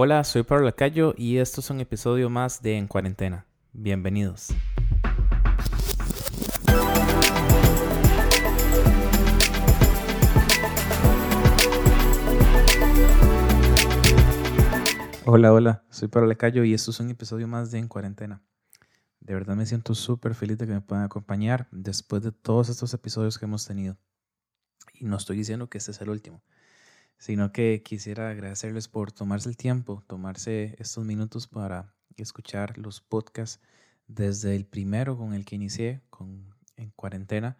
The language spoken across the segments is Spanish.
Hola, soy Pablo Lacayo y esto es un episodio más de En Cuarentena. Bienvenidos. Hola, hola, soy Pablo Lacayo y esto es un episodio más de En Cuarentena. De verdad me siento súper feliz de que me puedan acompañar después de todos estos episodios que hemos tenido. Y no estoy diciendo que este es el último sino que quisiera agradecerles por tomarse el tiempo, tomarse estos minutos para escuchar los podcasts desde el primero con el que inicié con, en cuarentena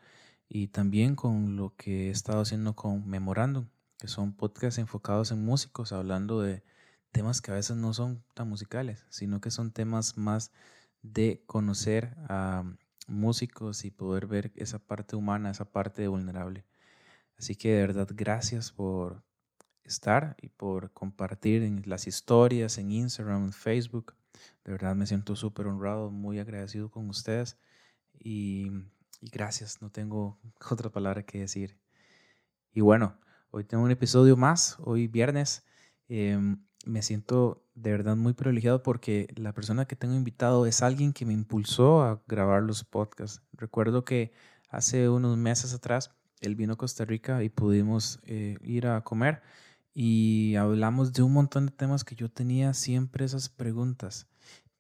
y también con lo que he estado haciendo con Memorandum, que son podcasts enfocados en músicos, hablando de temas que a veces no son tan musicales, sino que son temas más de conocer a músicos y poder ver esa parte humana, esa parte vulnerable. Así que de verdad, gracias por, estar y por compartir en las historias en Instagram, en Facebook. De verdad me siento súper honrado, muy agradecido con ustedes y, gracias, no tengo otra palabra que decir. Y bueno, hoy tengo un episodio más, hoy viernes. Em, me siento de verdad muy privilegiado porque la persona que tengo invitado es alguien que me impulsó a grabar los podcasts. Recuerdo que hace unos meses atrás él vino a Costa Rica y pudimos eh, ir a comer y hablamos de un montón de temas que yo tenía siempre esas preguntas.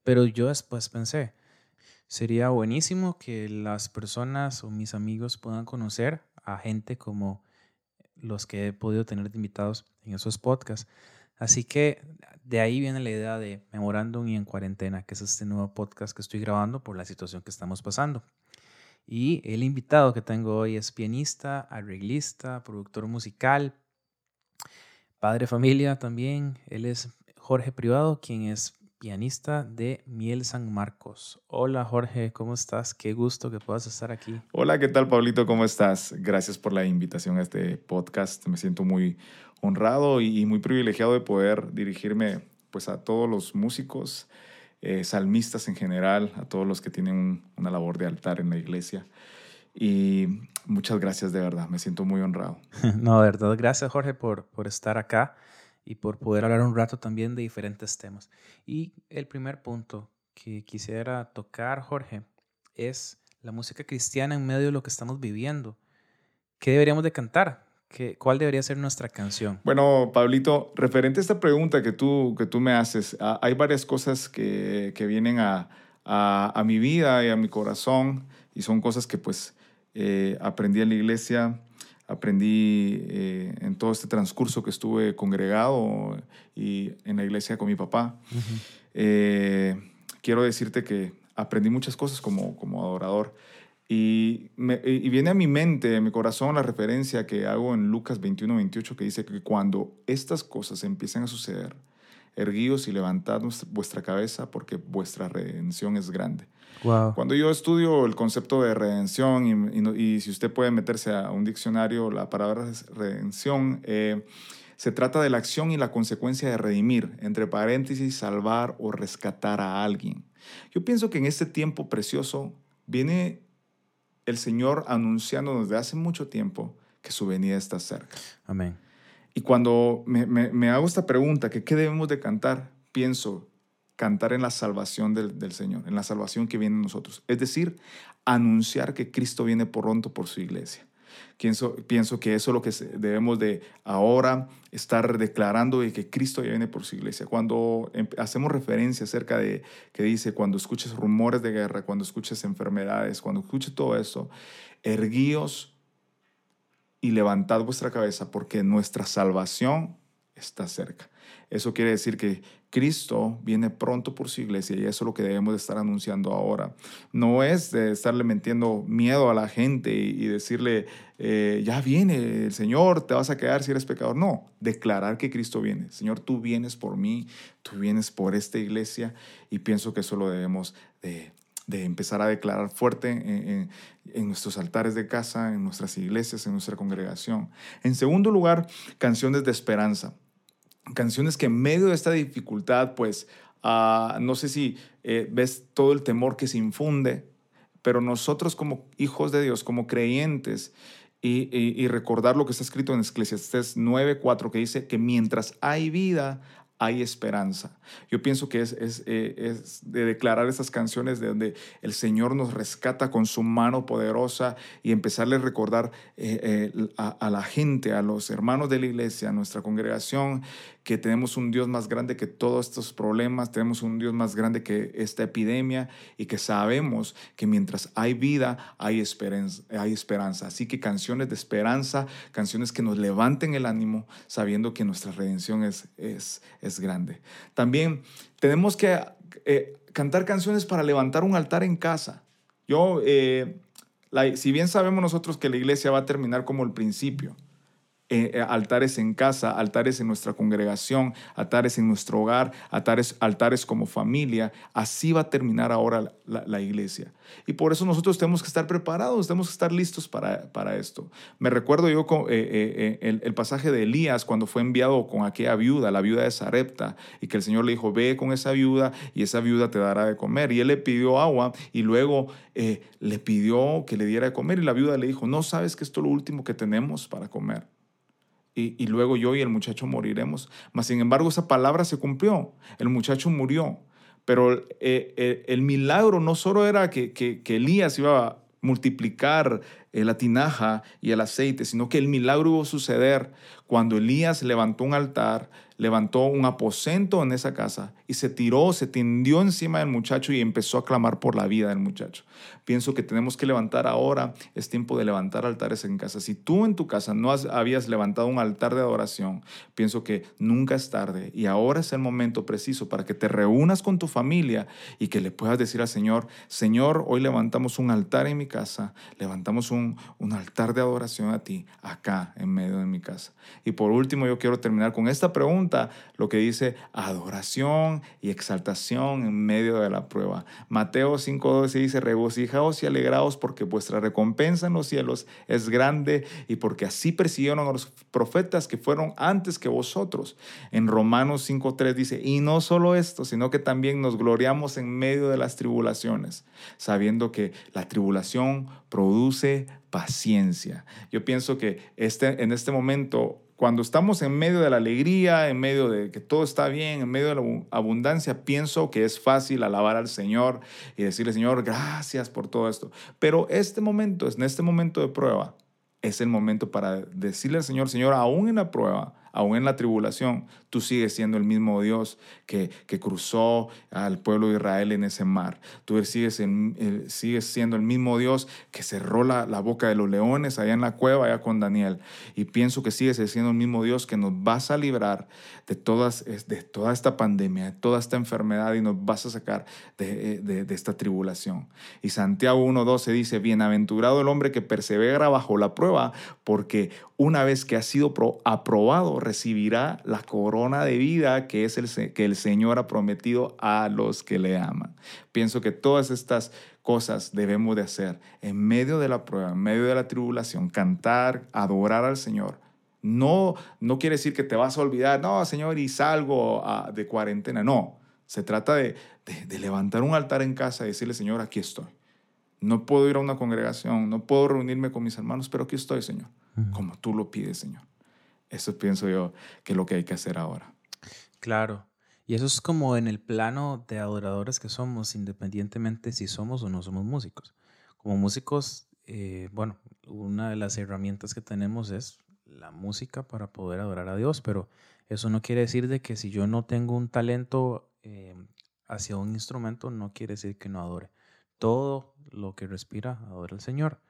Pero yo después pensé, sería buenísimo que las personas o mis amigos puedan conocer a gente como los que he podido tener de invitados en esos podcasts. Así que de ahí viene la idea de Memorándum y en cuarentena, que es este nuevo podcast que estoy grabando por la situación que estamos pasando. Y el invitado que tengo hoy es pianista, arreglista, productor musical, padre familia también. Él es Jorge Privado, quien es pianista de Miel San Marcos. Hola Jorge, ¿cómo estás? Qué gusto que puedas estar aquí. Hola, ¿qué tal Pablito? ¿Cómo estás? Gracias por la invitación a este podcast. Me siento muy honrado y muy privilegiado de poder dirigirme pues a todos los músicos, eh, salmistas en general, a todos los que tienen una labor de altar en la iglesia. Y muchas gracias de verdad, me siento muy honrado. No, de verdad, gracias Jorge por, por estar acá y por poder hablar un rato también de diferentes temas. Y el primer punto que quisiera tocar, Jorge, es la música cristiana en medio de lo que estamos viviendo. ¿Qué deberíamos de cantar? ¿Qué, ¿Cuál debería ser nuestra canción? Bueno, Pablito, referente a esta pregunta que tú, que tú me haces, hay varias cosas que, que vienen a, a, a, mi vida y a mi corazón y son cosas que pues eh, aprendí en la iglesia, aprendí eh, en todo este transcurso que estuve congregado y en la iglesia con mi papá. Eh, quiero decirte que aprendí muchas cosas como, como adorador. Y, y, viene a mi mente, a mi corazón, la referencia que hago en Lucas 21, 28, que dice que cuando estas cosas empiecen a suceder, erguíos y levantad vuestra cabeza porque vuestra redención es grande. Cuando yo estudio el concepto de redención y, si usted puede meterse a un diccionario, la palabra redención eh, se trata de la acción y la consecuencia de redimir, entre paréntesis, salvar o rescatar a alguien. Yo pienso que en este tiempo precioso viene el Señor anunciando desde hace mucho tiempo que su venida está cerca. Amén. Y cuando me, me, hago esta pregunta, que qué debemos de cantar, pienso cantar en la salvación del, del, Señor, en la salvación que viene en nosotros. Es decir, anunciar que Cristo viene pronto por su iglesia. Pienso, pienso que eso es lo que debemos de ahora estar declarando de que Cristo ya viene por su iglesia. Cuando em, hacemos referencia acerca de que dice, cuando escuches rumores de guerra, cuando escuches enfermedades, cuando escuches todo eso, erguíos y levantad vuestra cabeza porque nuestra salvación está cerca. Eso quiere decir que Cristo viene pronto por su iglesia y eso es lo que debemos de estar anunciando ahora. No es de estarle metiendo miedo a la gente y, decirle, eh, ya viene el Señor, te vas a quedar si eres pecador. No, declarar que Cristo viene. Señor, tú vienes por mí, tú vienes por esta iglesia y pienso que eso lo debemos de de empezar a declarar fuerte en, nuestros altares de casa, en nuestras iglesias, en nuestra congregación. En segundo lugar, canciones de esperanza. Canciones que en medio de esta dificultad, pues, ah, no sé si eh, ves todo el temor que se infunde, pero nosotros como hijos de Dios, como creyentes, y, recordar lo que está escrito en Eclesiastes 9:4, que dice que mientras hay vida, hay esperanza. Yo pienso que es, es, eh, es, de declarar estas canciones de donde el Señor nos rescata con su mano poderosa y empezarle a recordar eh, eh, a, la gente, a los hermanos de la iglesia, a nuestra congregación, que tenemos un Dios más grande que todos estos problemas, tenemos un Dios más grande que esta epidemia y que sabemos que mientras hay vida, hay esperanza. Hay esperanza. Así que canciones de esperanza, canciones que nos levanten el ánimo, sabiendo que nuestra redención es, es grande. También tenemos que eh, cantar canciones para levantar un altar en casa. Yo, eh, si bien sabemos nosotros que la iglesia va a terminar como el principio, eh, eh, altares en casa, altares en nuestra congregación, altares en nuestro hogar, altares, altares como familia. Así va a terminar ahora la, la, iglesia. Y por eso nosotros tenemos que estar preparados, tenemos que estar listos para, para esto. Me recuerdo yo con, eh, el, el, pasaje de Elías cuando fue enviado con aquella viuda, la viuda de Sarepta, y que el Señor le dijo, ve con esa viuda y esa viuda te dará de comer. Y él le pidió agua y luego le pidió que le diera de comer y la viuda le dijo, no sabes que esto es lo último que tenemos para comer y, luego yo y el muchacho moriremos. Mas, sin embargo, esa palabra se cumplió. El muchacho murió. Pero eh, eh, el milagro no solo era que, que, Elías iba a multiplicar eh, la tinaja y el aceite, sino que el milagro iba a suceder cuando Elías levantó un altar, levantó un aposento en esa casa y se tiró, se tendió encima del muchacho y empezó a clamar por la vida del muchacho. Pienso que tenemos que levantar ahora, es tiempo de levantar altares en casa. Si tú en tu casa no has, habías levantado un altar de adoración, pienso que nunca es tarde y ahora es el momento preciso para que te reúnas con tu familia y que le puedas decir al Señor, Señor, hoy levantamos un altar en mi casa, levantamos un, un altar de adoración a ti acá en medio de mi casa. Y por último, yo quiero terminar con esta pregunta, lo que dice adoración y exaltación en medio de la prueba. Mateo 5.12 dice, regocijaos y alegraos porque vuestra recompensa en los cielos es grande y porque así persiguieron a los profetas que fueron antes que vosotros. En Romanos 5.3 dice, y no solo esto, sino que también nos gloriamos en medio de las tribulaciones, sabiendo que la tribulación produce paciencia. Yo pienso que este, en este momento, cuando estamos en medio de la alegría, en medio de que todo está bien, en medio de la abundancia, pienso que es fácil alabar al Señor y decirle, Señor, gracias por todo esto. Pero este momento, en este momento de prueba, es el momento para decirle al Señor, Señor, aún en la prueba, aún en la tribulación, tú sigues siendo el mismo Dios que, que cruzó al pueblo de Israel en ese mar. Tú sigues, en, sigues siendo el mismo Dios que cerró la, la, boca de los leones allá en la cueva, allá con Daniel. Y pienso que sigues siendo el mismo Dios que nos vas a librar de, todas, de toda esta pandemia, de toda esta enfermedad y nos vas a sacar de, de, de esta tribulación. Y Santiago 1.12 dice, bienaventurado el hombre que persevera bajo la prueba, porque una vez que ha sido aprobado, recibirá la corona de vida que es el que el Señor ha prometido a los que le aman. Pienso que todas estas cosas debemos de hacer en medio de la prueba, en medio de la tribulación, cantar, adorar al Señor. No, no quiere decir que te vas a olvidar, no, Señor, y salgo de cuarentena. No, se trata de, de, de levantar un altar en casa y decirle, Señor, aquí estoy. No puedo ir a una congregación, no puedo reunirme con mis hermanos, pero aquí estoy, Señor, como tú lo pides, Señor. Eso pienso yo que es lo que hay que hacer ahora. Claro. Y eso es como en el plano de adoradores que somos, independientemente si somos o no somos músicos. Como músicos, eh, bueno, una de las herramientas que tenemos es la música para poder adorar a Dios, pero eso no quiere decir de que si yo no tengo un talento eh, hacia un instrumento, no quiere decir que no adore todo lo que respira adora al Señor.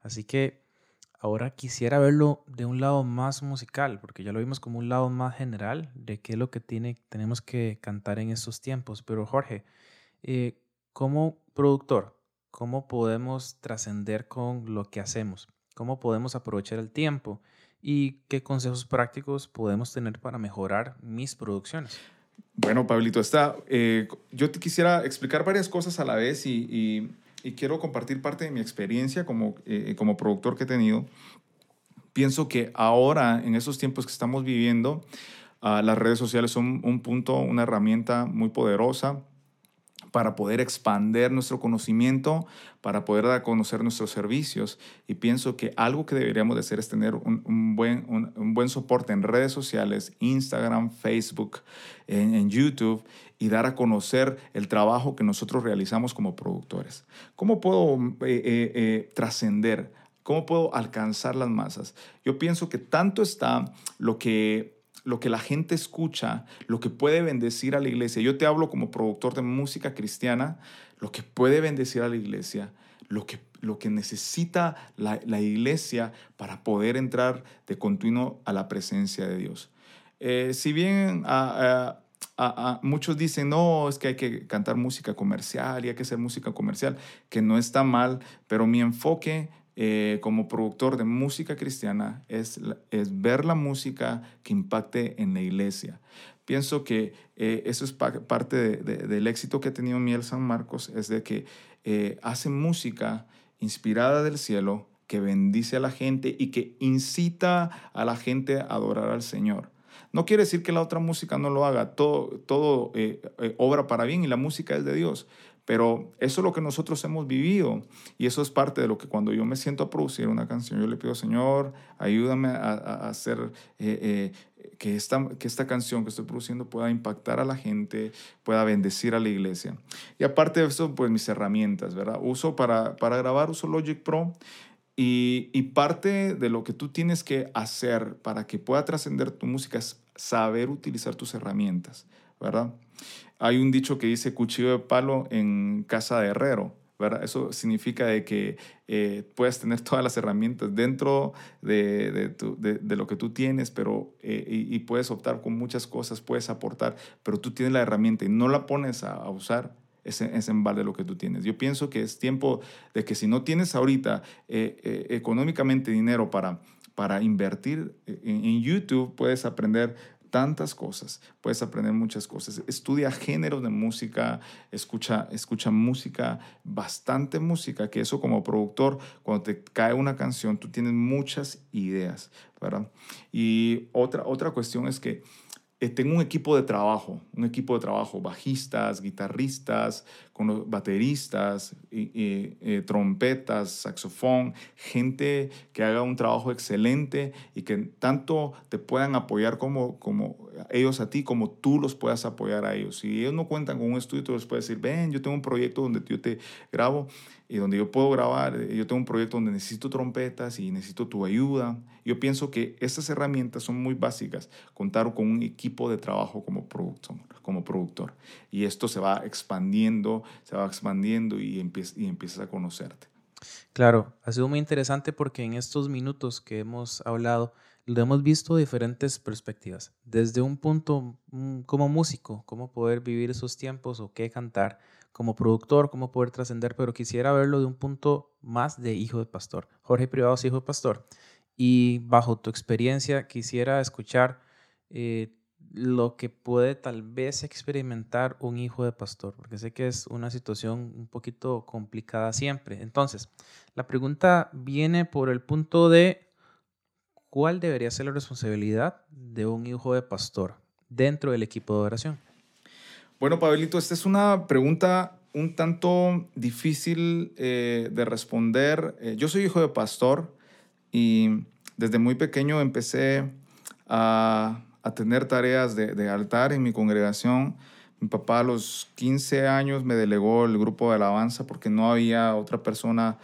Así que ahora quisiera verlo de un lado más musical, porque ya lo vimos como un lado más general de qué es lo que tiene, tenemos que cantar en estos tiempos. Pero Jorge, eh, como productor, ¿cómo podemos trascender con lo que hacemos? ¿Cómo podemos aprovechar el tiempo? ¿Y qué consejos prácticos podemos tener para mejorar mis producciones? Bueno, Pablito, está, eh, yo te quisiera explicar varias cosas a la vez y, y, y quiero compartir parte de mi experiencia como, eh, como productor que he tenido. Pienso que ahora, en esos tiempos que estamos viviendo, uh, las redes sociales son un punto, una herramienta muy poderosa para poder expander nuestro conocimiento, para poder dar a conocer nuestros servicios. Y pienso que algo que deberíamos de hacer es tener un, buen, un, buen soporte en redes sociales, Instagram, Facebook, en, YouTube, y dar a conocer el trabajo que nosotros realizamos como productores. ¿Cómo puedo eh, eh, eh, trascender? ¿Cómo puedo alcanzar las masas? Yo pienso que tanto está lo que lo que la gente escucha, lo que puede bendecir a la iglesia. Yo te hablo como productor de música cristiana, lo que puede bendecir a la iglesia, lo que, lo que necesita la, iglesia para poder entrar de continuo a la presencia de Dios. Eh, si bien a, muchos dicen, no, es que hay que cantar música comercial y hay que hacer música comercial, que no está mal, pero mi enfoque eh, como productor de música cristiana es, es ver la música que impacte en la iglesia. Pienso que eh, eso es parte del éxito que ha tenido Miel San Marcos, es de que eh, hace música inspirada del cielo, que bendice a la gente y que incita a la gente a adorar al Señor. No quiere decir que la otra música no lo haga, todo, todo obra para bien y la música es de Dios, pero eso es lo que nosotros hemos vivido y eso es parte de lo que cuando yo me siento a producir una canción, yo le pido, Señor, ayúdame a, hacer eh, eh, que, esta, que esta canción que estoy produciendo pueda impactar a la gente, pueda bendecir a la iglesia. Y aparte de eso, pues mis herramientas, ¿verdad? Uso para, para grabar, uso Logic Pro. Y, y parte de lo que tú tienes que hacer para que pueda trascender tu música es saber utilizar tus herramientas, ¿verdad? Hay un dicho que dice cuchillo de palo en casa de herrero. ¿verdad? Eso significa de que eh, puedes tener todas las herramientas dentro de, lo que tú tienes, pero, eh, y, puedes optar con muchas cosas, puedes aportar, pero tú tienes la herramienta y no la pones a, usar, es, es, en vale lo que tú tienes. Yo pienso que es tiempo de que si no tienes ahorita eh, económicamente dinero para, para invertir en YouTube, puedes aprender tantas cosas, puedes aprender muchas cosas. Estudia géneros de música, escucha, escucha música, bastante música, que eso como productor, cuando te cae una canción, tú tienes muchas ideas, ¿verdad? Y otra, otra cuestión es que eh, tengo un equipo de trabajo, un equipo de trabajo, bajistas, guitarristas, con bateristas, eh, trompetas, saxofón, gente que haga un trabajo excelente y que tanto te puedan apoyar como, como ellos a ti, como tú los puedas apoyar a ellos. Si ellos no cuentan con un estudio, tú les puedes decir, ven, yo tengo un proyecto donde yo te grabo y donde yo puedo grabar, eh, yo tengo un proyecto donde necesito trompetas y necesito tu ayuda. Yo pienso que estas herramientas son muy básicas, contar con un equipo de trabajo como productor, como productor. Y esto se va expandiendo, se va expandiendo y, y empiezas a conocerte. Claro, ha sido muy interesante porque en estos minutos que hemos hablado, lo hemos visto diferentes perspectivas. Desde un punto mm, como músico, cómo poder vivir esos tiempos o qué cantar como productor, cómo poder trascender, pero quisiera verlo de un punto más de hijo de pastor. Jorge Privado es hijo de pastor. Y bajo tu experiencia, quisiera escuchar eh, lo que puede tal vez experimentar un hijo de pastor, porque sé que es una situación un poquito complicada siempre. Entonces, la pregunta viene por el punto de cuál debería ser la responsabilidad de un hijo de pastor dentro del equipo de oración. Bueno, Pablito, esta es una pregunta un tanto difícil eh, de responder. Eh, yo soy hijo de pastor y desde muy pequeño empecé a, tener tareas de, altar en mi congregación. Mi papá a los 15 años me delegó el grupo de alabanza porque no había otra persona,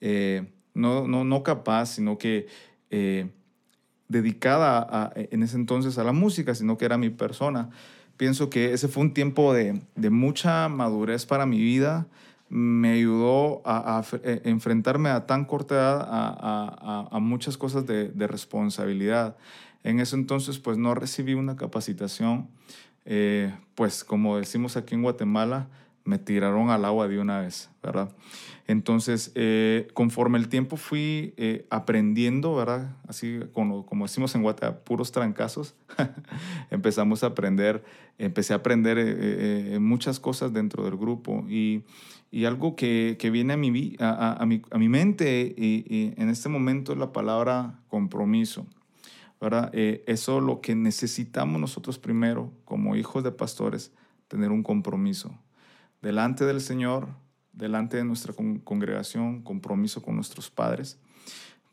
eh, no, no, no, capaz, sino que dedicada en ese entonces a la música, sino que era mi persona pienso que ese fue un tiempo de, mucha madurez para mi vida. Me ayudó a, eh, enfrentarme a tan corta edad a, muchas cosas de, responsabilidad. En ese entonces, pues no recibí una capacitación. Eh, pues como decimos aquí en Guatemala, me tiraron al agua de una vez, ¿verdad? Entonces, eh, conforme el tiempo fui eh, aprendiendo, ¿verdad? Así como, como decimos en Guatemala, puros trancazos, empezamos a aprender, empecé a aprender eh, muchas cosas dentro del grupo y, y algo que, que, viene a mi, a, mi, a mi mente y, en este momento es la palabra compromiso. ¿verdad? eso es lo que necesitamos nosotros primero como hijos de pastores, tener un compromiso delante del Señor, delante de nuestra congregación, compromiso con nuestros padres.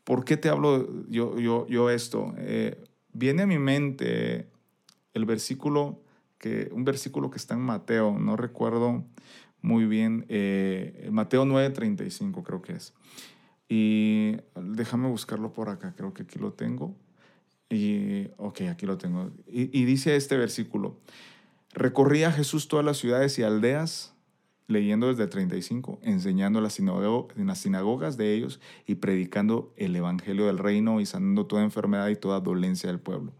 ¿Por qué te hablo yo, yo, yo esto? Eh, viene a mi mente el versículo, que, un versículo que está en Mateo, no recuerdo muy bien, eh, Mateo 9:35 creo que es. Y déjame buscarlo por acá, creo que aquí lo tengo. Y, ok, aquí lo tengo. Y, y dice este versículo, recorría Jesús todas las ciudades y aldeas leyendo desde el 35, enseñando en las sinagogas de ellos y predicando el evangelio del reino y sanando toda enfermedad y toda dolencia del pueblo.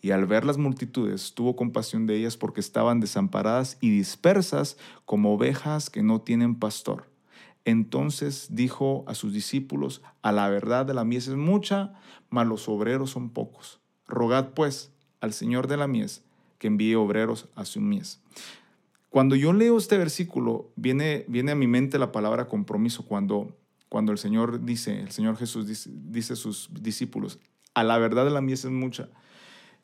Y al ver las multitudes, tuvo compasión de ellas porque estaban desamparadas y dispersas como ovejas que no tienen pastor. Entonces dijo a sus discípulos, a la verdad de la mies es mucha, mas los obreros son pocos. Rogad pues al Señor de la mies que envíe obreros a su mies. Cuando yo leo este versículo, viene, viene a mi mente la palabra compromiso cuando, cuando el Señor dice, el Señor Jesús dice, a sus discípulos, a la verdad de la mies es mucha.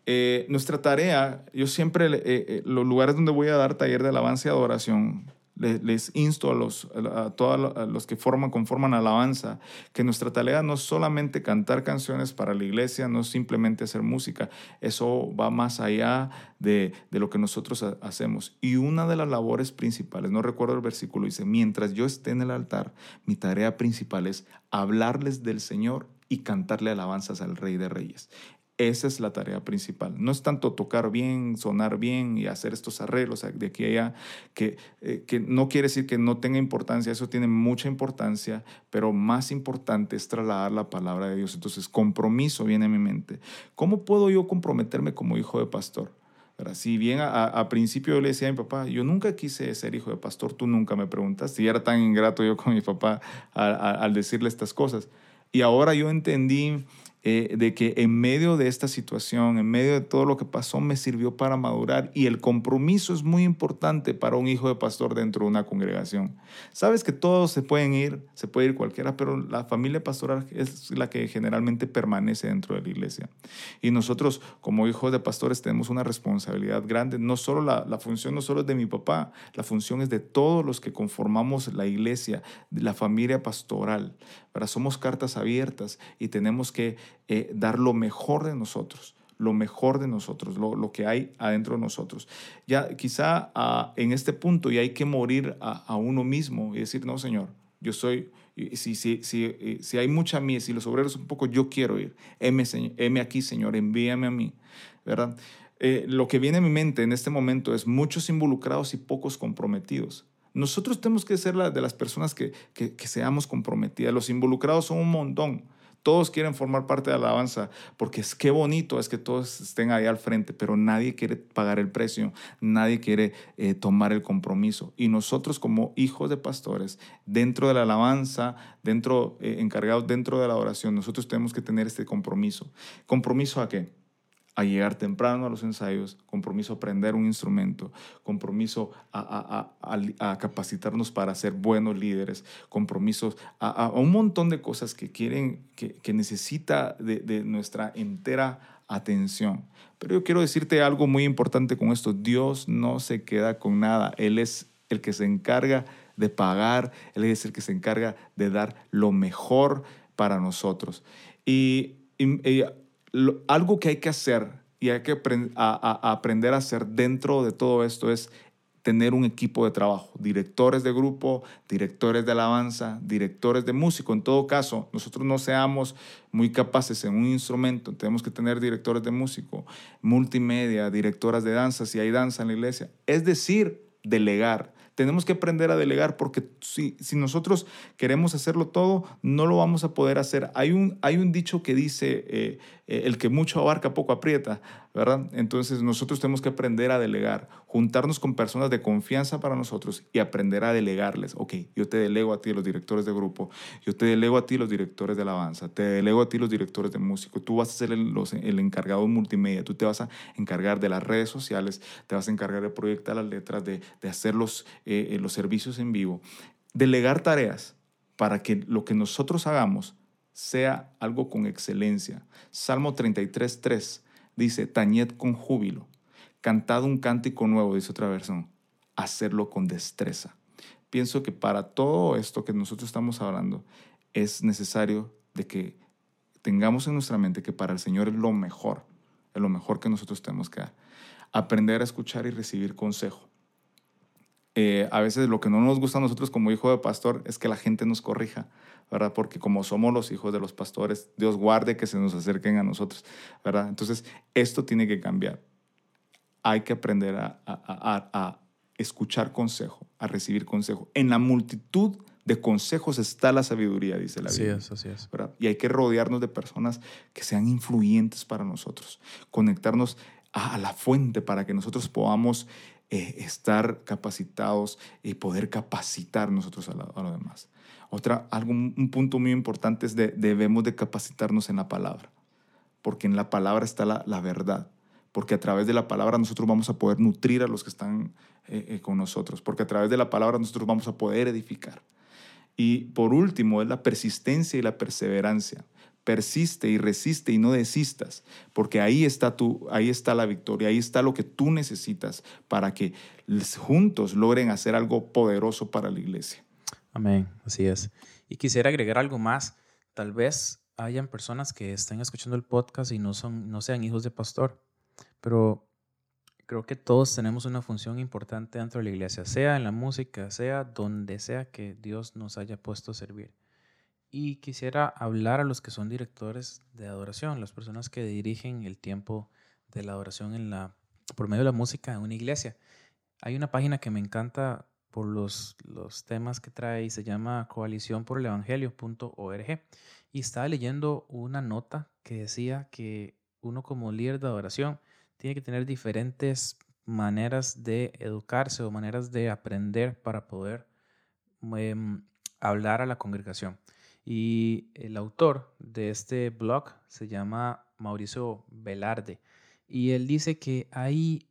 Eh, nuestra tarea, yo siempre, eh, eh, los lugares donde voy a dar taller de alabanza y adoración, les, insto a, los, a todos los que forman, conforman alabanza, que nuestra tarea no es solamente cantar canciones para la iglesia, no es simplemente hacer música, eso va más allá de, de lo que nosotros hacemos. Y una de las labores principales, no recuerdo el versículo, dice, mientras yo esté en el altar, mi tarea principal es hablarles del Señor y cantarle alabanzas al Rey de Reyes. Esa es la tarea principal. No es tanto tocar bien, sonar bien y hacer estos arreglos de aquí a allá, que, eh, que no quiere decir que no tenga importancia, eso tiene mucha importancia, pero más importante es trasladar la palabra de Dios. Entonces, compromiso viene a mi mente. ¿Cómo puedo yo comprometerme como hijo de pastor? Si bien a, principio yo le decía a mi papá, yo nunca quise ser hijo de pastor, tú nunca me preguntas, si era tan ingrato yo con mi papá al decirle estas cosas. Y ahora yo entendí eh, de que en medio de esta situación, en medio de todo lo que pasó, me sirvió para madurar y el compromiso es muy importante para un hijo de pastor dentro de una congregación. Sabes que todos se pueden ir, se puede ir cualquiera, pero la familia pastoral es la que generalmente permanece dentro de la iglesia. Y nosotros como hijos de pastores tenemos una responsabilidad grande. No solo la, función no solo es de mi papá, la función es de todos los que conformamos la iglesia, la familia pastoral. Pero somos cartas abiertas y tenemos que eh, dar lo mejor de nosotros, lo mejor de nosotros, lo, que hay adentro de nosotros. Ya quizá ah, en este punto ya hay que morir a, uno mismo y decir, no, Señor, yo soy, si, si, si, eh, si hay mucha mí, si los obreros un poco, yo quiero ir. Heme, aquí, Señor, envíame a mí. ¿verdad? Eh, lo que viene a mi mente en este momento es muchos involucrados y pocos comprometidos. Nosotros tenemos que ser la, de las personas que, que, que seamos comprometidas. Los involucrados son un montón. Todos quieren formar parte de la alabanza porque es que bonito es que todos estén ahí al frente, pero nadie quiere pagar el precio, nadie quiere eh, tomar el compromiso. Y nosotros como hijos de pastores, dentro de la alabanza, dentro, eh, encargados dentro de la oración, nosotros tenemos que tener este compromiso. ¿Compromiso a qué? A llegar temprano a los ensayos, compromiso a aprender un instrumento, compromiso a, capacitarnos para ser buenos líderes, compromisos a, un montón de cosas que quieren, que, necesita de, de, nuestra entera atención. Pero yo quiero decirte algo muy importante con esto, Dios no se queda con nada, Él es el que se encarga de pagar, Él es el que se encarga de dar lo mejor para nosotros. y, y algo que hay que hacer y hay que aprender a hacer dentro de todo esto es tener un equipo de trabajo, directores de grupo, directores de alabanza, directores de músico. En todo caso, nosotros no seamos muy capaces en un instrumento, tenemos que tener directores de músico, multimedia, directoras de danza, si hay danza en la iglesia. Es decir, delegar. Tenemos que aprender a delegar porque si, si nosotros queremos hacerlo todo, no lo vamos a poder hacer. Hay un, hay un dicho que dice, eh, eh, el que mucho abarca, poco aprieta, ¿verdad? Entonces nosotros tenemos que aprender a delegar, juntarnos con personas de confianza para nosotros y aprender a delegarles. Ok, yo te delego a ti los directores de grupo, yo te delego a ti los directores de alabanza, te delego a ti los directores de músico, tú vas a ser el, encargado de multimedia, tú te vas a encargar de las redes sociales, te vas a encargar de proyectar las letras, de, hacer los, eh, eh, los servicios en vivo. Delegar tareas para que lo que nosotros hagamos sea algo con excelencia. Salmo 33, 3 dice, tañed con júbilo, cantad un cántico nuevo, dice otra versión, hacerlo con destreza. pienso que para todo esto que nosotros estamos hablando es necesario de que tengamos en nuestra mente que para el Señor es lo mejor, es lo mejor que nosotros tenemos que dar. Aprender a escuchar y recibir consejo. Eh, a veces lo que no nos gusta a nosotros como hijo de pastor es que la gente nos corrija, ¿verdad? Porque como somos los hijos de los pastores, Dios guarde que se nos acerquen a nosotros, ¿verdad? Entonces, esto tiene que cambiar. Hay que aprender a, a, a escuchar consejo, a recibir consejo. En la multitud de consejos está la sabiduría, dice la Biblia. Así es, así es. Y hay que rodearnos de personas que sean influyentes para nosotros, conectarnos a, la fuente para que nosotros podamos eh, estar capacitados y poder capacitar nosotros a, lo demás. Otra, algo, un punto muy importante es de debemos de capacitarnos en la palabra, porque en la palabra está la, la verdad porque a través de la palabra nosotros vamos a poder nutrir a los que están eh, eh, con nosotros, porque a través de la palabra nosotros vamos a poder edificar. Y por último es la persistencia y la perseverancia. Persiste y resiste y no desistas, porque ahí está, tu, ahí está la victoria, ahí está lo que tú necesitas para que juntos logren hacer algo poderoso para la iglesia. Amén, así es. Y quisiera agregar algo más. Tal vez hayan personas que estén escuchando el podcast y no, son, no sean hijos de pastor, pero creo que todos tenemos una función importante dentro de la iglesia, sea en la música, sea donde sea que Dios nos haya puesto a servir. Y quisiera hablar a los que son directores de adoración, las personas que dirigen el tiempo de la adoración en la, por medio de la música en una iglesia. Hay una página que me encanta por los, temas que trae y se llama coalición por el evangelio.org. Y estaba leyendo una nota que decía que uno como líder de adoración tiene que tener diferentes maneras de educarse o maneras de aprender para poder em, hablar a la congregación. Y el autor de este blog se llama Mauricio Velarde y él dice que hay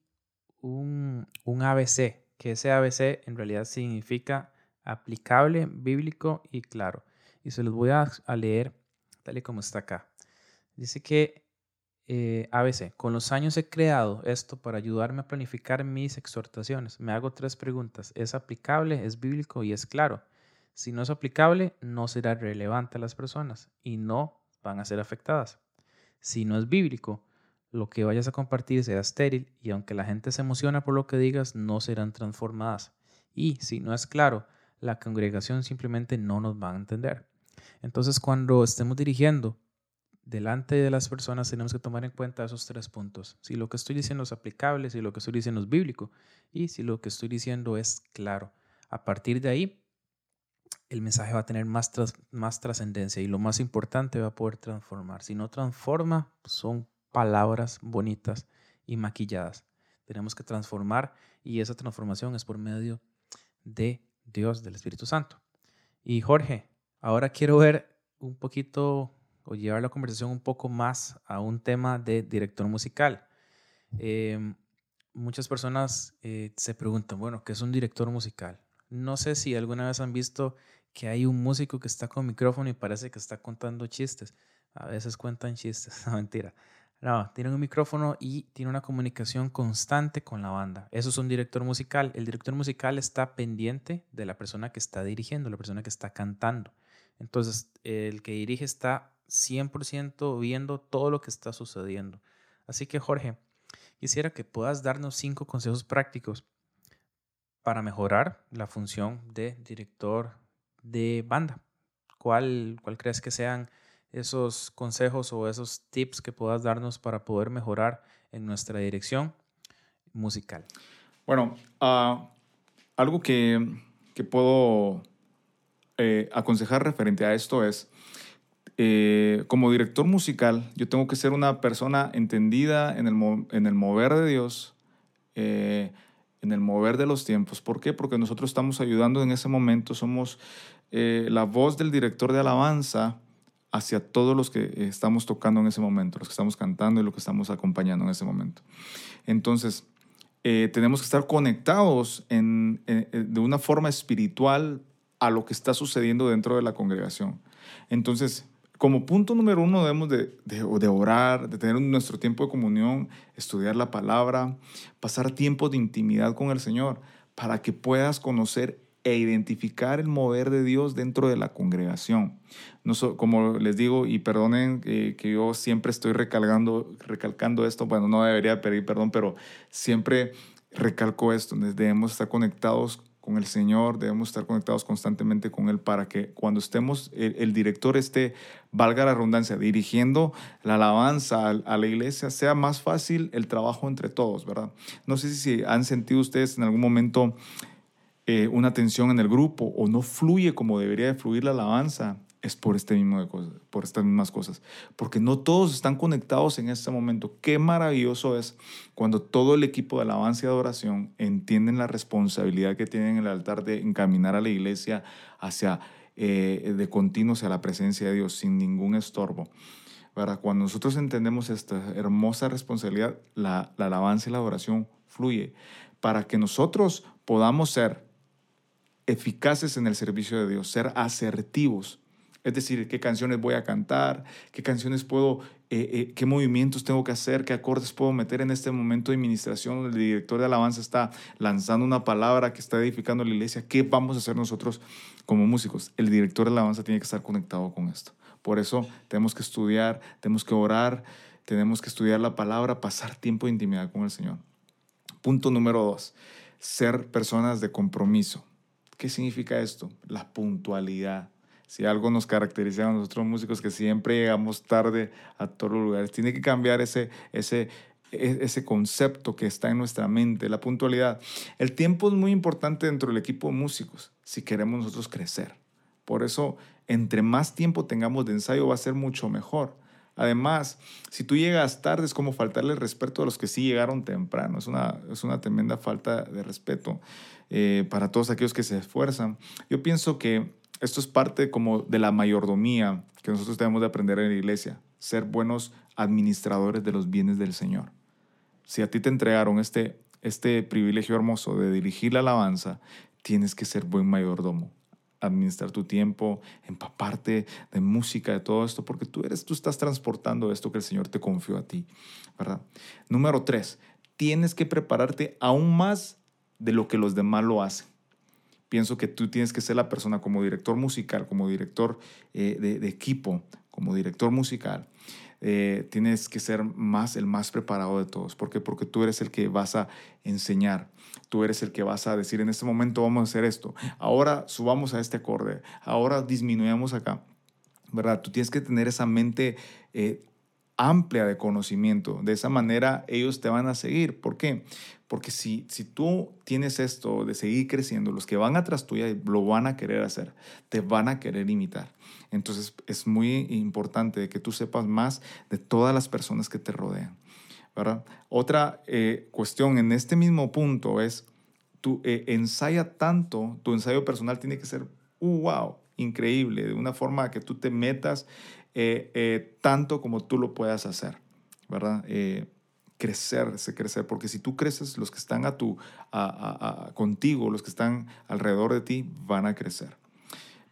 un, ABC, que ese ABC en realidad significa aplicable, bíblico y claro. Y se los voy a, a leer tal y como está acá. Dice que eh, ABC, con los años he creado esto para ayudarme a planificar mis exhortaciones. Me hago tres preguntas. ¿Es aplicable? ¿Es bíblico? Y es claro. Si no es aplicable, no será relevante a las personas y no van a ser afectadas. Si no es bíblico, lo que vayas a compartir será estéril y aunque la gente se emociona por lo que digas, no serán transformadas. Y si no es claro, la congregación simplemente no nos va a entender. Entonces, cuando estemos dirigiendo delante de las personas tenemos que tomar en cuenta esos tres puntos. Si lo que estoy diciendo es aplicable, si lo que estoy diciendo es bíblico y si lo que estoy diciendo es claro. A partir de ahí, el mensaje va a tener más, más trascendencia y lo más importante va a poder transformar. Si no transforma, son palabras bonitas y maquilladas. Tenemos que transformar y esa transformación es por medio de Dios, del Espíritu Santo. Y Jorge, ahora quiero ver un poquito o llevar la conversación un poco más a un tema de director musical. Em, muchas personas eh, se preguntan, bueno, ¿qué es un director musical? No sé si alguna vez han visto que hay un músico que está con micrófono y parece que está contando chistes. A veces cuentan chistes, no mentira. No, tiene un micrófono y tiene una comunicación constante con la banda. Eso es un director musical. El director musical está pendiente de la persona que está dirigiendo, la persona que está cantando. Entonces, el que dirige está 100% viendo todo lo que está sucediendo. Así que Jorge, quisiera que puedas darnos cinco consejos prácticos para mejorar la función de director de banda. ¿Cuál, cuál crees que sean esos consejos o esos tips que puedas darnos para poder mejorar en nuestra dirección musical? Bueno, ah, algo que, que puedo eh, aconsejar referente a esto es eh, como director musical, yo tengo que ser una persona entendida en el, en el mover de Dios, eh, en el mover de los tiempos. ¿Por qué? Porque nosotros estamos ayudando en ese momento, somos eh, la voz del director de alabanza hacia todos los que estamos tocando en ese momento, los que estamos cantando y los que estamos acompañando en ese momento. Entonces, tenemos que estar conectados en, de una forma espiritual a lo que está sucediendo dentro de la congregación. Entonces, como punto número uno debemos de, de, orar, de tener nuestro tiempo de comunión, estudiar la palabra, pasar tiempo de intimidad con el Señor, para que puedas conocer e identificar el mover de Dios dentro de la congregación. No como les digo, y perdonen que yo siempre estoy recalcando, recalcando esto, bueno, no debería pedir perdón, pero siempre recalco esto, debemos estar conectados con el Señor, debemos estar conectados constantemente con Él para que cuando estemos, el, director esté, valga la redundancia, dirigiendo la alabanza a, la iglesia, sea más fácil el trabajo entre todos, ¿verdad? No sé si han sentido ustedes en algún momento eh, una tensión en el grupo o no fluye como debería de fluir la alabanza es por, este mismo de cosas, por estas mismas cosas. Porque no todos están conectados en este momento. Qué maravilloso es cuando todo el equipo de alabanza y adoración entienden la responsabilidad que tienen en el altar de encaminar a la iglesia hacia, eh, de continuo hacia la presencia de Dios sin ningún estorbo. ¿Verdad? Cuando nosotros entendemos esta hermosa responsabilidad, la, la alabanza y la adoración fluye para que nosotros podamos ser eficaces en el servicio de Dios, ser asertivos es decir, qué canciones voy a cantar, qué canciones puedo, eh, eh, qué movimientos tengo que hacer, qué acordes puedo meter en este momento de administración. El director de alabanza está lanzando una palabra que está edificando la iglesia. ¿Qué vamos a hacer nosotros como músicos? El director de alabanza tiene que estar conectado con esto. Por eso tenemos que estudiar, tenemos que orar, tenemos que estudiar la palabra, pasar tiempo de intimidad con el Señor. Punto número dos, ser personas de compromiso. ¿Qué significa esto? La puntualidad si algo nos caracteriza a nosotros músicos, que siempre llegamos tarde a todos los lugares. Tiene que cambiar ese, ese, e, ese concepto que está en nuestra mente, la puntualidad. El tiempo es muy importante dentro del equipo de músicos si queremos nosotros crecer. Por eso, entre más tiempo tengamos de ensayo va a ser mucho mejor. Además, si tú llegas tarde es como faltarle respeto a los que sí llegaron temprano. Es una, es una tremenda falta de respeto eh, para todos aquellos que se esfuerzan. Yo pienso que esto es parte como de la mayordomía que nosotros debemos de aprender en la iglesia, ser buenos administradores de los bienes del Señor. Si a ti te entregaron este, este privilegio hermoso de dirigir la alabanza, tienes que ser buen mayordomo, administrar tu tiempo, empaparte de música, de todo esto, porque tú eres, tú estás transportando esto que el Señor te confió a ti, ¿verdad? Número tres, tienes que prepararte aún más de lo que los demás lo hacen pienso que tú tienes que ser la persona como director musical, como director eh, de, equipo, como director musical. Eh, tienes que ser más el más preparado de todos. ¿Por qué? Porque tú eres el que vas a enseñar. Tú eres el que vas a decir, en este momento vamos a hacer esto. Ahora subamos a este acorde. Ahora disminuyamos acá. ¿Verdad? Tú tienes que tener esa mente eh, amplia de conocimiento. De esa manera ellos te van a seguir. ¿Por qué? Porque si, si tú tienes esto de seguir creciendo, los que van atrás tuya lo van a querer hacer, te van a querer imitar. Entonces es muy importante que tú sepas más de todas las personas que te rodean. ¿verdad? Otra eh, cuestión en este mismo punto es, tú eh, ensaya tanto, tu ensayo personal tiene que ser, uh, wow, increíble, de una forma que tú te metas eh, tanto como tú lo puedas hacer. ¿verdad? crecer, ese crecer, porque si tú creces, los que están a tu, a, contigo, los que están alrededor de ti, van a crecer.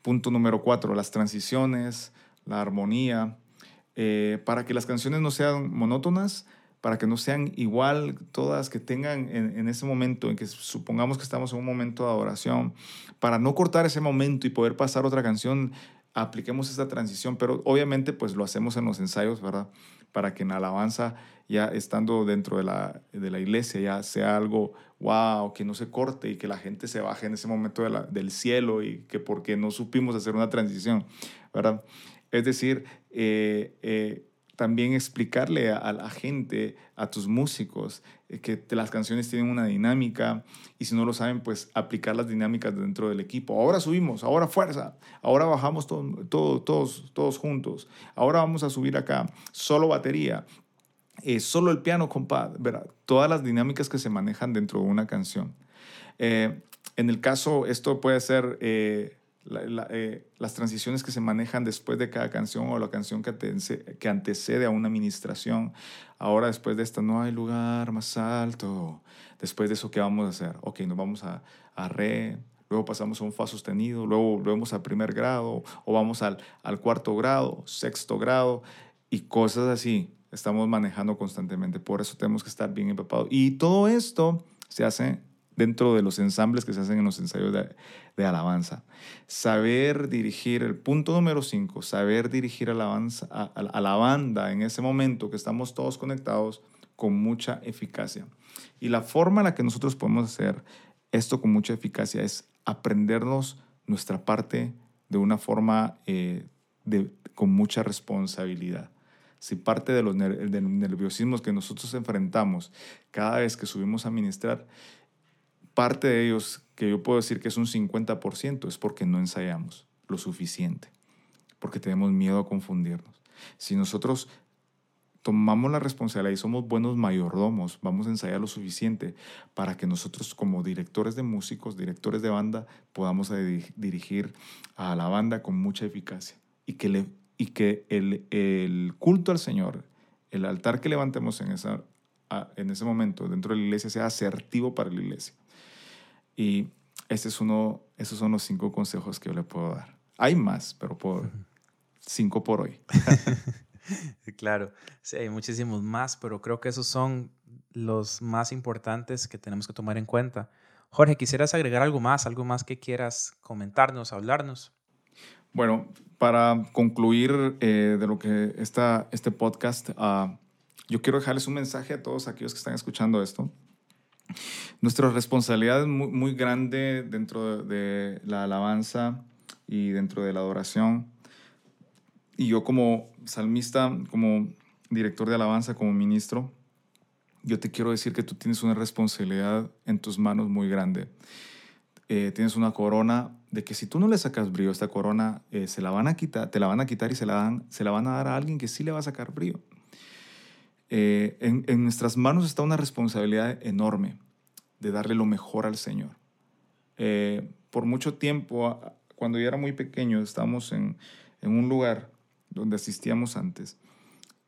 Punto número cuatro, las transiciones, la armonía, eh, para que las canciones no sean monótonas, para que no sean igual todas, que tengan en, en, ese momento en que supongamos que estamos en un momento de adoración, para no cortar ese momento y poder pasar otra canción, apliquemos esta transición, pero obviamente pues lo hacemos en los ensayos, ¿verdad? Para que en alabanza ya estando dentro de la, de la iglesia ya sea algo, wow, que no se corte y que la gente se baje en ese momento del cielo y que porque no supimos hacer una transición, ¿verdad? Es decir, eh, eh, también explicarle a, la gente, a tus músicos, eh, que las canciones tienen una dinámica y si no lo saben, pues aplicar las dinámicas dentro del equipo. Ahora subimos, ahora fuerza, ahora bajamos todo, todo, todos, todos juntos, ahora vamos a subir acá, solo batería, eh, solo el piano, compadre, ¿verdad? todas las dinámicas que se manejan dentro de una canción. Eh, en el caso, esto puede ser eh, las transiciones que se manejan después de cada canción o la canción que, antecede a una administración. Ahora, después de esta, no hay lugar más alto. Después de eso, ¿qué vamos a hacer? Ok, nos vamos a, a re, luego pasamos a un fa sostenido, luego volvemos al primer grado o vamos al, al cuarto grado, sexto grado y cosas así estamos manejando constantemente. Por eso tenemos que estar bien empapados. Y todo esto se hace dentro de los ensambles que se hacen en los ensayos de, de alabanza. Saber dirigir, el punto número cinco, saber dirigir alabanza, a, a la banda en ese momento que estamos todos conectados con mucha eficacia. Y la forma en la que nosotros podemos hacer esto con mucha eficacia es aprendernos nuestra parte de una forma eh, de, con mucha responsabilidad. Si parte de los nerviosismos que nosotros enfrentamos cada vez que subimos a ministrar, parte de ellos, que yo puedo decir que es un 50%, es porque no ensayamos lo suficiente, porque tenemos miedo a confundirnos. Si nosotros tomamos la responsabilidad y somos buenos mayordomos, vamos a ensayar lo suficiente para que nosotros como directores de músicos, directores de banda, podamos dirigir a la banda con mucha eficacia y que, le, y que el, el culto al Señor, el altar que levantemos en, esa, en ese momento dentro de la iglesia sea asertivo para la iglesia. Y ese es uno, esos son los cinco consejos que yo le puedo dar. Hay más, pero por cinco por hoy. Claro, sí, hay muchísimos más, pero creo que esos son los más importantes que tenemos que tomar en cuenta. Jorge, ¿quisieras agregar algo más, algo más que quieras comentarnos, hablarnos? Bueno, para concluir eh, de lo que está este podcast, uh, yo quiero dejarles un mensaje a todos aquellos que están escuchando esto. Nuestra responsabilidad es muy, muy grande dentro de la alabanza y dentro de la adoración y yo como salmista, como director de alabanza, como ministro, yo te quiero decir que tú tienes una responsabilidad en tus manos muy grande. Eh, tienes una corona de que si tú no le sacas brillo a esta corona, eh, se la van a quitar, te la van a quitar y se la, dan, se la van a dar a alguien que sí le va a sacar brillo. Eh, en, nuestras manos está una responsabilidad enorme de darle lo mejor al Señor. por mucho tiempo, cuando yo era muy pequeño, estábamos en, un lugar donde asistíamos antes,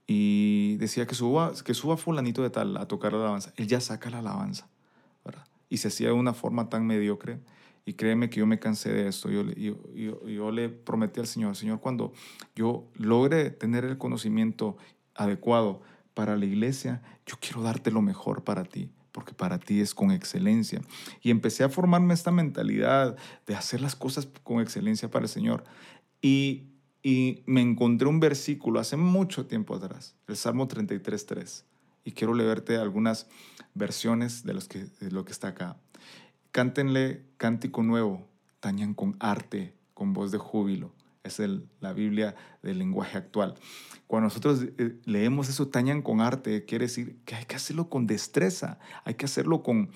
y decía que suba, que suba fulanito de tal a tocar la alabanza. Él ya saca la alabanza, ¿verdad? Y se hacía de una forma tan mediocre. Y créeme que yo me cansé de esto. Yo, yo le prometí al Señor, Señor, cuando yo logre tener el conocimiento adecuado para la iglesia, yo quiero darte lo mejor para ti, porque para ti es con excelencia. Y empecé a formarme esta mentalidad de hacer las cosas con excelencia para el Señor. Y y me encontré un versículo hace mucho tiempo atrás, el Salmo 33.3, y quiero leerte algunas versiones de, los que, de lo que está acá. Cántenle cántico nuevo, tañan con arte, con voz de júbilo. Es el, la Biblia del lenguaje actual. Cuando nosotros eh, leemos eso, tañan con arte, quiere decir que hay que hacerlo con destreza, hay que hacerlo con,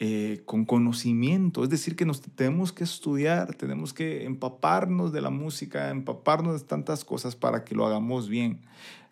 eh, con conocimiento, es decir, que nos tenemos que estudiar, tenemos que empaparnos de la música, empaparnos de tantas cosas para que lo hagamos bien.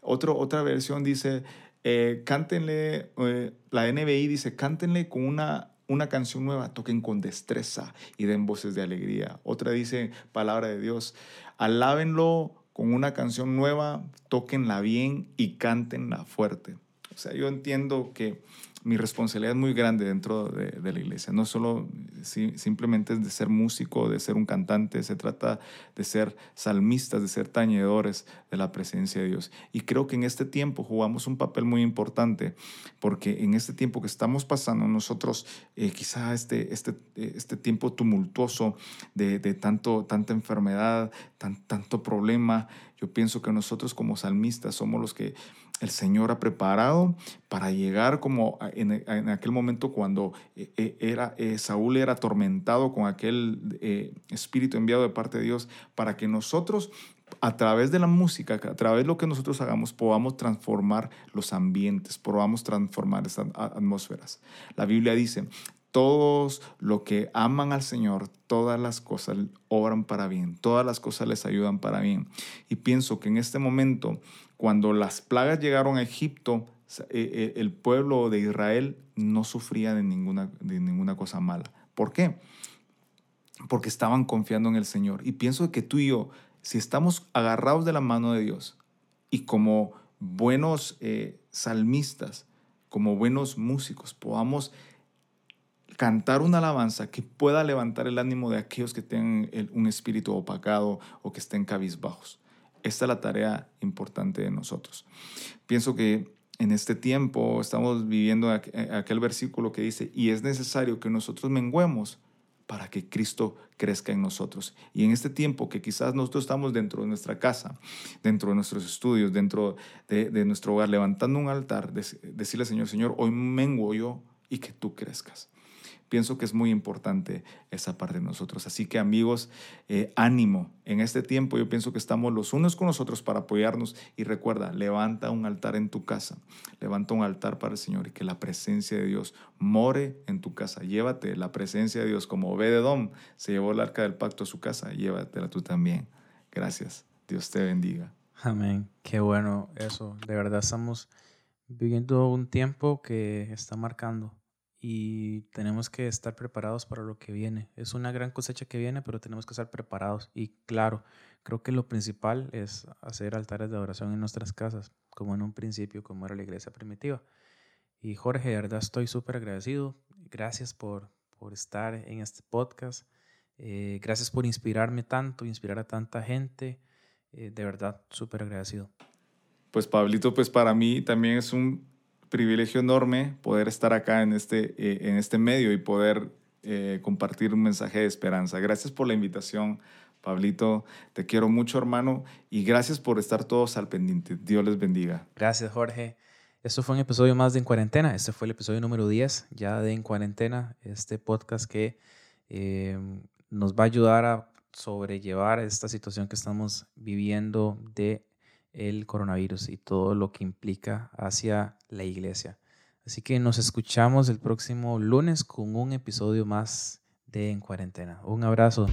Otro, otra versión dice, eh, cántenle, eh, la NBI dice, cántenle con una, una canción nueva, toquen con destreza y den voces de alegría. Otra dice, palabra de Dios, alábenlo con una canción nueva, toquenla bien y cántenla fuerte. O sea, yo entiendo que mi responsabilidad es muy grande dentro de, la iglesia. No solo simplemente es de ser músico, de ser un cantante, se trata de ser salmistas, de ser tañedores de la presencia de Dios. Y creo que en este tiempo jugamos un papel muy importante, porque en este tiempo que estamos pasando nosotros, eh, quizá este, este, este tiempo tumultuoso de, de tanto, tanta enfermedad, tan, tanto problema, yo pienso que nosotros como salmistas somos los que el Señor ha preparado para llegar como en, aquel momento cuando eh, eh, era, eh, Saúl era atormentado con aquel espíritu enviado de parte de Dios, para que nosotros a través de la música, a través de lo que nosotros hagamos, podamos transformar los ambientes, podamos transformar esas atmósferas. La Biblia dice, todos los que aman al Señor, todas las cosas obran para bien, todas las cosas les ayudan para bien. Y pienso que en este momento, cuando las plagas llegaron a Egipto, eh, eh, el pueblo de Israel no sufría de ninguna, de ninguna cosa mala. ¿Por qué? Porque estaban confiando en el Señor. Y pienso que tú y yo, si estamos agarrados de la mano de Dios y como buenos eh, salmistas, como buenos músicos, podamos cantar una alabanza que pueda levantar el ánimo de aquellos que tengan un espíritu opacado o que estén cabizbajos. Esta es la tarea importante de nosotros. Pienso que en este tiempo estamos viviendo aquel versículo que dice, y es necesario que nosotros menguemos para que Cristo crezca en nosotros. Y en este tiempo que quizás nosotros estamos dentro de nuestra casa, dentro de nuestros estudios, dentro de, nuestro hogar, levantando un altar, decirle Señor, Señor, hoy menguo yo y que tú crezcas pienso que es muy importante esa parte de nosotros. Así que amigos, eh, ánimo. En este tiempo yo pienso que estamos los unos con los otros para apoyarnos y recuerda, levanta un altar en tu casa, levanta un altar para el Señor y que la presencia de Dios more en tu casa. Llévate la presencia de Dios como Obededom se llevó el arca del pacto a su casa, llévatela tú también. Gracias. Dios te bendiga. Amén. Qué bueno eso. De verdad estamos viviendo un tiempo que está marcando y tenemos que estar preparados para lo que viene. Es una gran cosecha que viene, pero tenemos que estar preparados. Y claro, creo que lo principal es hacer altares de adoración en nuestras casas, como en un principio, como era la iglesia primitiva. Y Jorge, de verdad estoy súper agradecido. Gracias por, por estar en este podcast. Eh, gracias por inspirarme tanto, inspirar a tanta gente. Eh, de verdad, súper agradecido. Pues Pablito, pues para mí también es un privilegio enorme poder estar acá en este, eh, en este medio y poder eh, compartir un mensaje de esperanza. Gracias por la invitación, Pablito. Te quiero mucho, hermano, y gracias por estar todos al pendiente. Dios les bendiga. Gracias, Jorge. Esto fue un episodio más de En Cuarentena. Este fue el episodio número 10 ya de En Cuarentena, este podcast que eh, nos va a ayudar a sobrellevar esta situación que estamos viviendo de el coronavirus y todo lo que implica hacia la iglesia. Así que nos escuchamos el próximo lunes con un episodio más de En Cuarentena. Un abrazo.